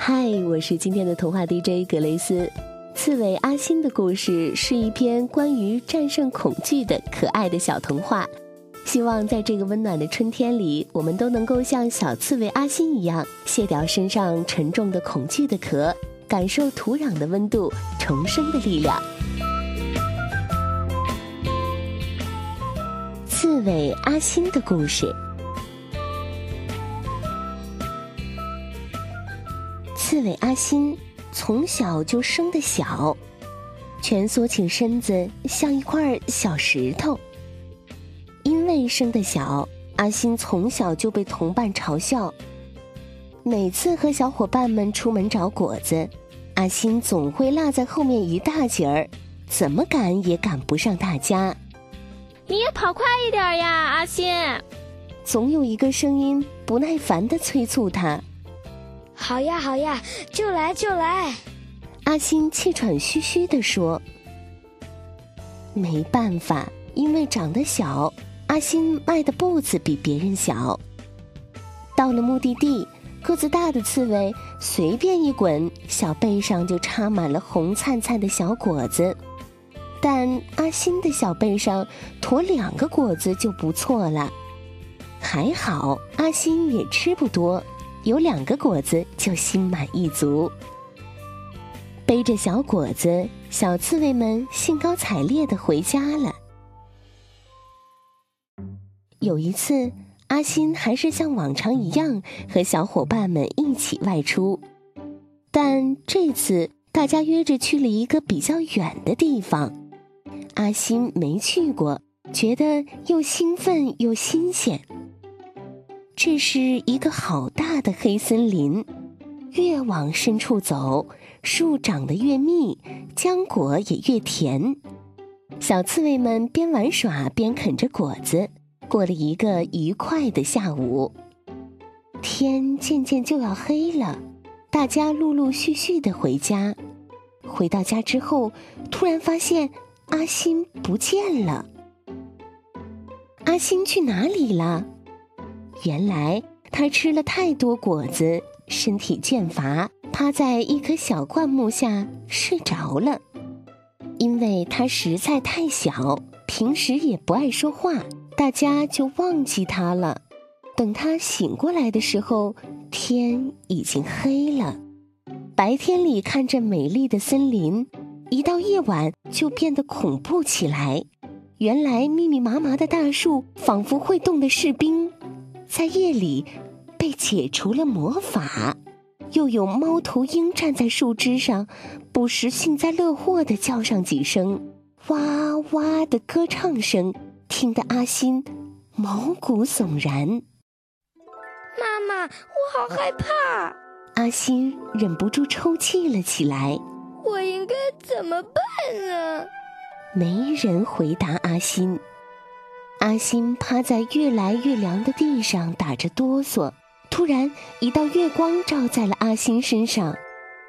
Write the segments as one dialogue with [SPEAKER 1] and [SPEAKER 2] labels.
[SPEAKER 1] 嗨，我是今天的童话 DJ 格雷斯。刺猬阿星的故事是一篇关于战胜恐惧的可爱的小童话。希望在这个温暖的春天里，我们都能够像小刺猬阿星一样，卸掉身上沉重的恐惧的壳，感受土壤的温度，重生的力量。刺猬阿星的故事。刺猬阿新从小就生的小，蜷缩起身子，像一块小石头。因为生的小，阿新从小就被同伴嘲笑。每次和小伙伴们出门找果子，阿新总会落在后面一大截儿，怎么赶也赶不上大家。
[SPEAKER 2] 你也跑快一点呀，阿新！
[SPEAKER 1] 总有一个声音不耐烦地催促他。
[SPEAKER 3] 好呀，好呀，就来就来。
[SPEAKER 1] 阿星气喘吁吁地说：“没办法，因为长得小，阿星迈的步子比别人小。到了目的地，个子大的刺猬随便一滚，小背上就插满了红灿灿的小果子。但阿星的小背上驮两个果子就不错了。还好，阿星也吃不多。”有两个果子就心满意足。背着小果子，小刺猬们兴高采烈的回家了。有一次，阿新还是像往常一样和小伙伴们一起外出，但这次大家约着去了一个比较远的地方。阿新没去过，觉得又兴奋又新鲜。这是一个好大的黑森林，越往深处走，树长得越密，浆果也越甜。小刺猬们边玩耍边啃着果子，过了一个愉快的下午。天渐渐就要黑了，大家陆陆续续的回家。回到家之后，突然发现阿星不见了。阿星去哪里了？原来他吃了太多果子，身体倦乏，趴在一棵小灌木下睡着了。因为他实在太小，平时也不爱说话，大家就忘记他了。等他醒过来的时候，天已经黑了。白天里看着美丽的森林，一到夜晚就变得恐怖起来。原来密密麻麻的大树仿佛会动的士兵。在夜里，被解除了魔法，又有猫头鹰站在树枝上，不时幸灾乐祸地叫上几声，哇哇的歌唱声，听得阿星毛骨悚然。
[SPEAKER 3] 妈妈，我好害怕！
[SPEAKER 1] 阿星忍不住抽泣了起来。
[SPEAKER 3] 我应该怎么办呢？
[SPEAKER 1] 没人回答阿星。阿星趴在越来越凉的地上打着哆嗦，突然一道月光照在了阿星身上，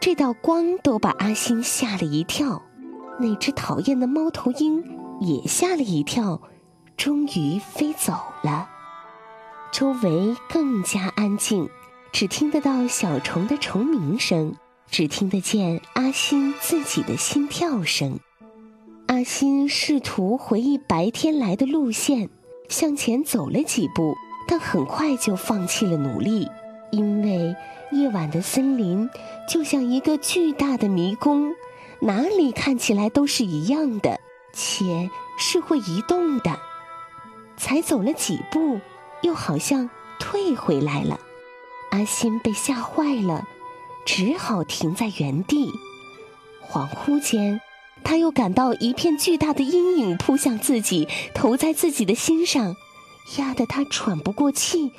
[SPEAKER 1] 这道光都把阿星吓了一跳，那只讨厌的猫头鹰也吓了一跳，终于飞走了。周围更加安静，只听得到小虫的虫鸣声，只听得见阿星自己的心跳声。阿星试图回忆白天来的路线，向前走了几步，但很快就放弃了努力，因为夜晚的森林就像一个巨大的迷宫，哪里看起来都是一样的，且是会移动的。才走了几步，又好像退回来了。阿星被吓坏了，只好停在原地。恍惚间。他又感到一片巨大的阴影扑向自己，投在自己的心上，压得他喘不过气，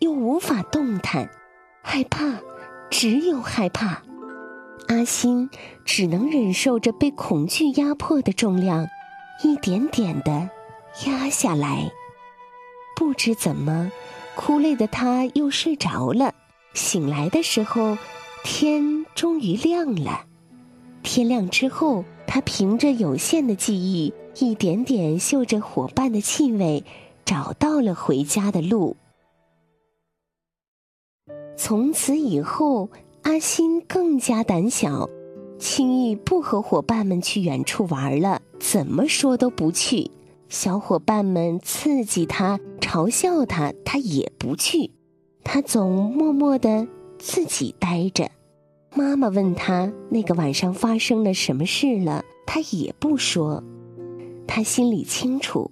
[SPEAKER 1] 又无法动弹，害怕，只有害怕。阿星只能忍受着被恐惧压迫的重量，一点点的压下来。不知怎么，哭累的他又睡着了。醒来的时候，天终于亮了。天亮之后。他凭着有限的记忆，一点点嗅着伙伴的气味，找到了回家的路。从此以后，阿星更加胆小，轻易不和伙伴们去远处玩了，怎么说都不去。小伙伴们刺激他、嘲笑他，他也不去。他总默默的自己待着。妈妈问他那个晚上发生了什么事了，他也不说。他心里清楚，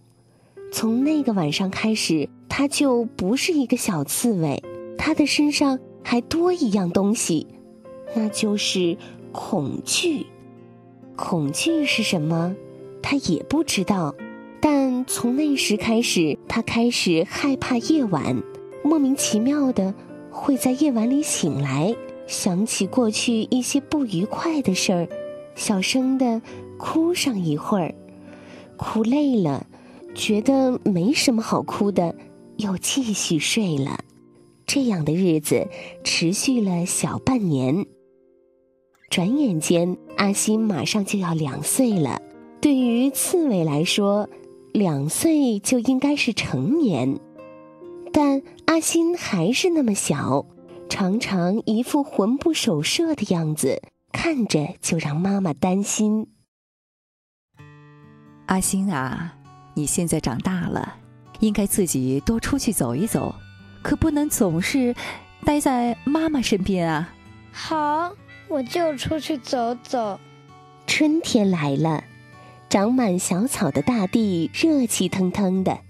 [SPEAKER 1] 从那个晚上开始，他就不是一个小刺猬，他的身上还多一样东西，那就是恐惧。恐惧是什么？他也不知道。但从那时开始，他开始害怕夜晚，莫名其妙的会在夜晚里醒来。想起过去一些不愉快的事儿，小声的哭上一会儿，哭累了，觉得没什么好哭的，又继续睡了。这样的日子持续了小半年。转眼间，阿星马上就要两岁了。对于刺猬来说，两岁就应该是成年，但阿星还是那么小。常常一副魂不守舍的样子，看着就让妈妈担心。
[SPEAKER 4] 阿星啊，你现在长大了，应该自己多出去走一走，可不能总是待在妈妈身边啊。
[SPEAKER 3] 好，我就出去走走。
[SPEAKER 1] 春天来了，长满小草的大地热气腾腾的。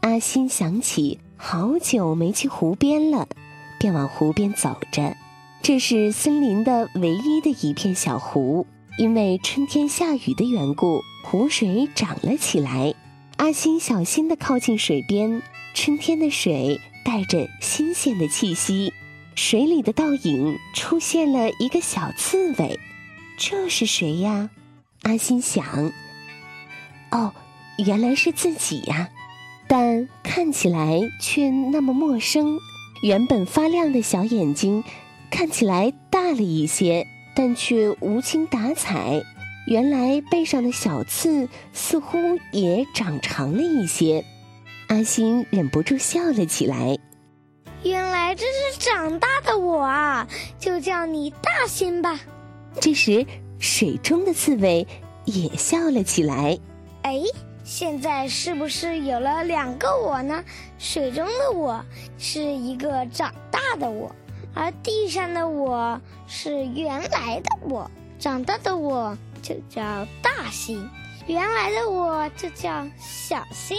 [SPEAKER 1] 阿星想起好久没去湖边了。便往湖边走着，这是森林的唯一的一片小湖。因为春天下雨的缘故，湖水涨了起来。阿星小心地靠近水边，春天的水带着新鲜的气息。水里的倒影出现了一个小刺猬，这是谁呀？阿星想。哦，原来是自己呀，但看起来却那么陌生。原本发亮的小眼睛，看起来大了一些，但却无精打采。原来背上的小刺似乎也长长了一些。阿星忍不住笑了起来。
[SPEAKER 3] 原来这是长大的我啊！就叫你大星吧。
[SPEAKER 1] 这时，水中的刺猬也笑了起来。
[SPEAKER 3] 哎。现在是不是有了两个我呢？水中的我是一个长大的我，而地上的我是原来的我。长大的我就叫大星，原来的我就叫小星。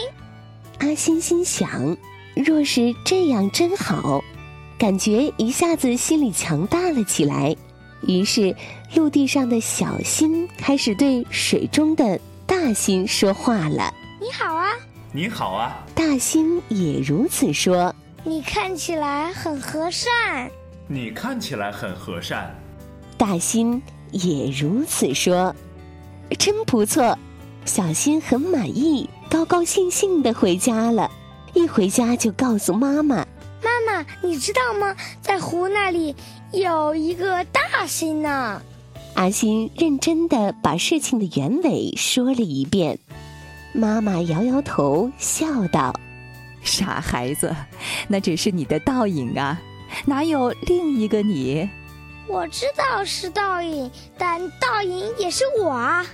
[SPEAKER 1] 阿星心想：若是这样真好，感觉一下子心里强大了起来。于是，陆地上的小星开始对水中的。大新说话了：“
[SPEAKER 3] 你好啊，
[SPEAKER 5] 你好啊。”
[SPEAKER 1] 大新也如此说：“
[SPEAKER 3] 你看起来很和善。”
[SPEAKER 5] 你看起来很和善。
[SPEAKER 1] 大新也如此说：“真不错。”小新很满意，高高兴兴的回家了。一回家就告诉妈妈：“
[SPEAKER 3] 妈妈，你知道吗？在湖那里有一个大新呢。”
[SPEAKER 1] 阿星认真的把事情的原委说了一遍，妈妈摇摇头，笑道：“
[SPEAKER 4] 傻孩子，那只是你的倒影啊，哪有另一个你？”
[SPEAKER 3] 我知道是倒影，但倒影也是我啊。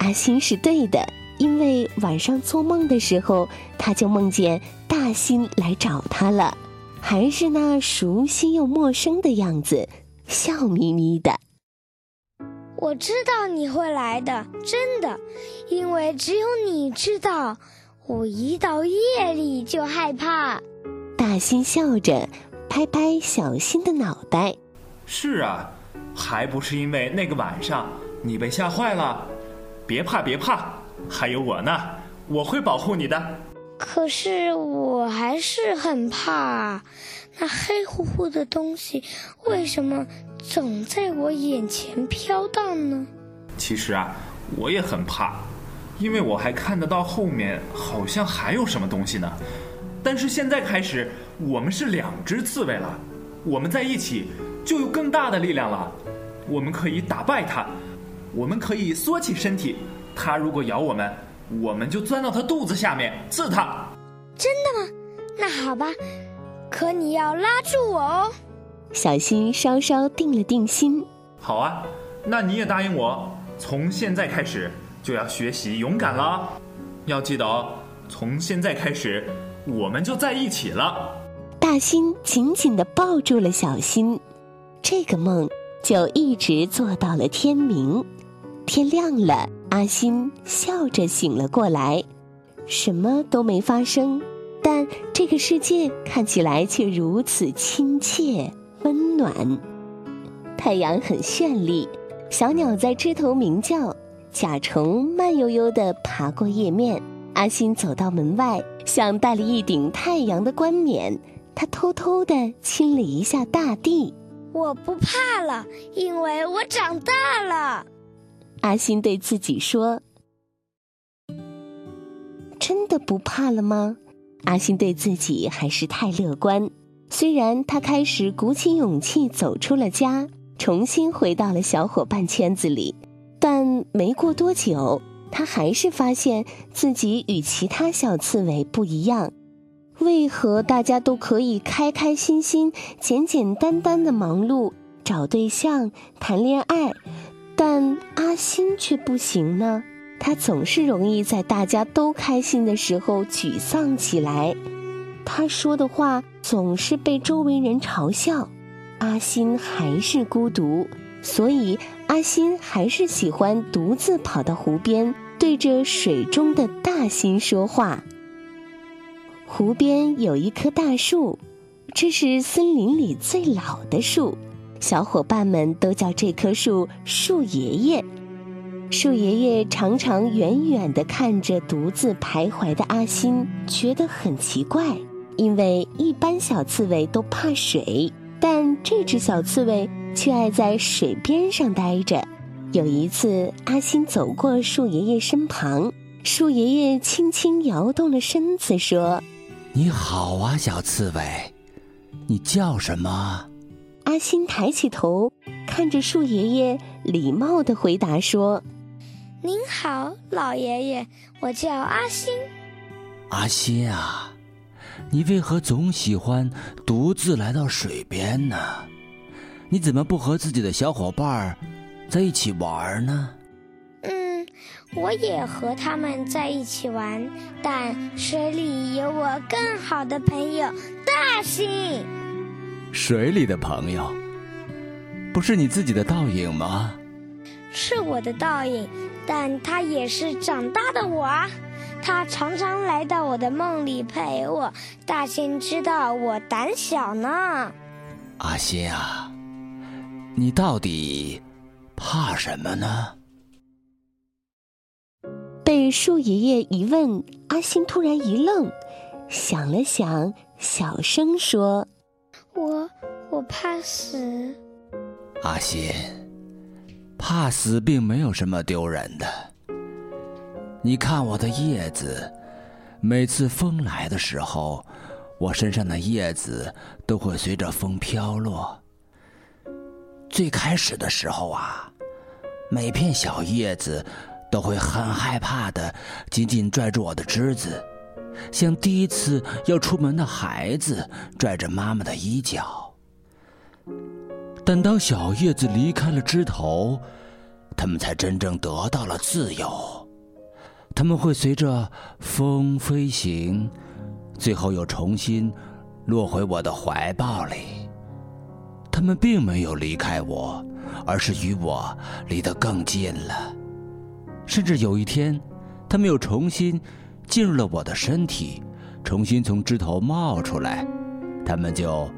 [SPEAKER 1] 阿星是对的，因为晚上做梦的时候，他就梦见大星来找他了，还是那熟悉又陌生的样子，笑眯眯的。
[SPEAKER 3] 我知道你会来的，真的，因为只有你知道，我一到夜里就害怕。
[SPEAKER 1] 大星笑着拍拍小新的脑袋。
[SPEAKER 5] 是啊，还不是因为那个晚上你被吓坏了？别怕，别怕，还有我呢，我会保护你的。
[SPEAKER 3] 可是我还是很怕，那黑乎乎的东西为什么？总在我眼前飘荡呢。
[SPEAKER 5] 其实啊，我也很怕，因为我还看得到后面好像还有什么东西呢。但是现在开始，我们是两只刺猬了，我们在一起就有更大的力量了。我们可以打败它，我们可以缩起身体。它如果咬我们，我们就钻到它肚子下面刺它。
[SPEAKER 3] 真的吗？那好吧，可你要拉住我哦。
[SPEAKER 1] 小新稍稍定了定心。
[SPEAKER 5] 好啊，那你也答应我，从现在开始就要学习勇敢了。要记得哦，从现在开始，我们就在一起了。
[SPEAKER 1] 大新紧紧地抱住了小新，这个梦就一直做到了天明。天亮了，阿新笑着醒了过来，什么都没发生，但这个世界看起来却如此亲切温暖。太阳很绚丽，小鸟在枝头鸣叫，甲虫慢悠悠地爬过叶面。阿新走到门外，像戴了一顶太阳的冠冕。他偷偷地亲了一下大地。
[SPEAKER 3] 我不怕了，因为我长大了。
[SPEAKER 1] 阿新对自己说：“真的不怕了吗？”阿新对自己还是太乐观。虽然他开始鼓起勇气走出了家，重新回到了小伙伴圈子里，但没过多久，他还是发现自己与其他小刺猬不一样。为何大家都可以开开心心、简简单单的忙碌、找对象、谈恋爱，但阿新却不行呢？他总是容易在大家都开心的时候沮丧起来，他说的话总是被周围人嘲笑。阿新还是孤独，所以阿新还是喜欢独自跑到湖边，对着水中的大心说话。湖边有一棵大树，这是森林里最老的树，小伙伴们都叫这棵树“树爷爷”。树爷爷常常远远地看着独自徘徊的阿新，觉得很奇怪，因为一般小刺猬都怕水，但这只小刺猬却爱在水边上待着。有一次，阿星走过树爷爷身旁，树爷爷轻轻摇动了身子，说。
[SPEAKER 6] 你好啊，小刺猬，你叫什么？
[SPEAKER 1] 阿星抬起头，看着树爷爷，礼貌的回答说：“
[SPEAKER 3] 您好，老爷爷，我叫阿星。”
[SPEAKER 6] 阿星啊，你为何总喜欢独自来到水边呢？你怎么不和自己的小伙伴在一起玩呢？
[SPEAKER 3] 嗯我也和他们在一起玩，但水里有我更好的朋友大新。
[SPEAKER 6] 水里的朋友，不是你自己的倒影吗？
[SPEAKER 3] 是我的倒影，但他也是长大的我啊！他常常来到我的梦里陪我。大仙知道我胆小呢。
[SPEAKER 6] 阿新啊，你到底怕什么呢？
[SPEAKER 1] 被树爷爷一问，阿新突然一愣，想了想，小声说：“
[SPEAKER 3] 我我怕死。”
[SPEAKER 6] 阿新，怕死并没有什么丢人的。你看我的叶子，每次风来的时候，我身上的叶子都会随着风飘落。最开始的时候啊，每片小叶子。都会很害怕的，紧紧拽住我的枝子，像第一次要出门的孩子拽着妈妈的衣角。但当小叶子离开了枝头，它们才真正得到了自由。它们会随着风飞行，最后又重新落回我的怀抱里。它们并没有离开我，而是与我离得更近了。甚至有一天，他们又重新进入了我的身体，重新从枝头冒出来，他们就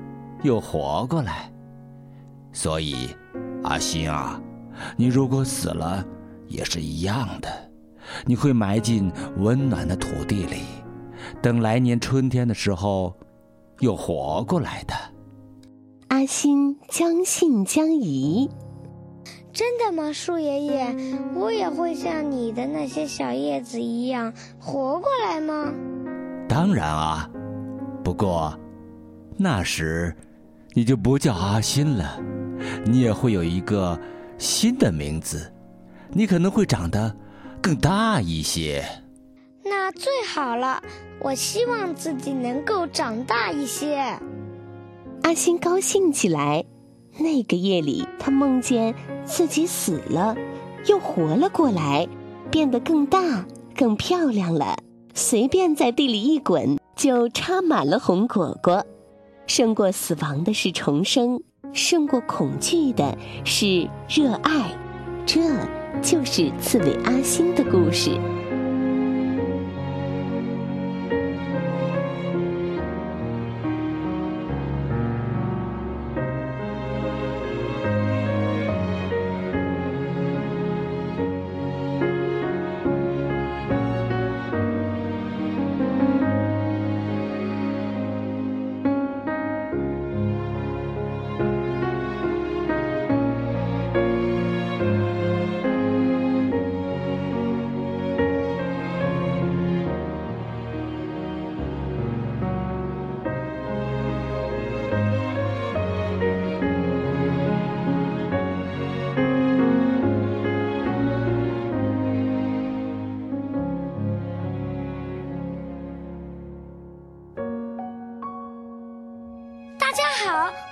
[SPEAKER 6] 又活过来。所以，阿星啊，你如果死了，也是一样的，你会埋进温暖的土地里，等来年春天的时候，又活过来的。
[SPEAKER 1] 阿新将信将疑。
[SPEAKER 3] 真的吗，树爷爷？我也会像你的那些小叶子一样活过来吗？
[SPEAKER 6] 当然啊，不过那时你就不叫阿新了，你也会有一个新的名字，你可能会长得更大一些。
[SPEAKER 3] 那最好了，我希望自己能够长大一些。
[SPEAKER 1] 阿星高兴起来。那个夜里，他梦见自己死了，又活了过来，变得更大、更漂亮了。随便在地里一滚，就插满了红果果。胜过死亡的是重生，胜过恐惧的是热爱。这就是刺猬阿星的故事。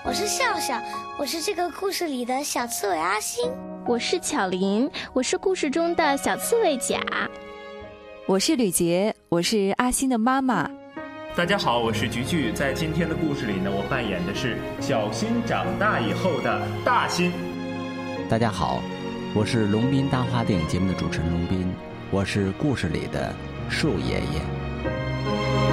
[SPEAKER 3] 我是笑笑，我是这个故事里的小刺猬阿星。
[SPEAKER 2] 我是巧玲，我是故事中的小刺猬甲。
[SPEAKER 4] 我是吕杰，我是阿星的妈妈。
[SPEAKER 5] 大家好，我是菊菊，在今天的故事里呢，我扮演的是小新长大以后的大新。
[SPEAKER 6] 大家好，我是龙斌大话电影节目的主持人龙斌，我是故事里的树爷爷。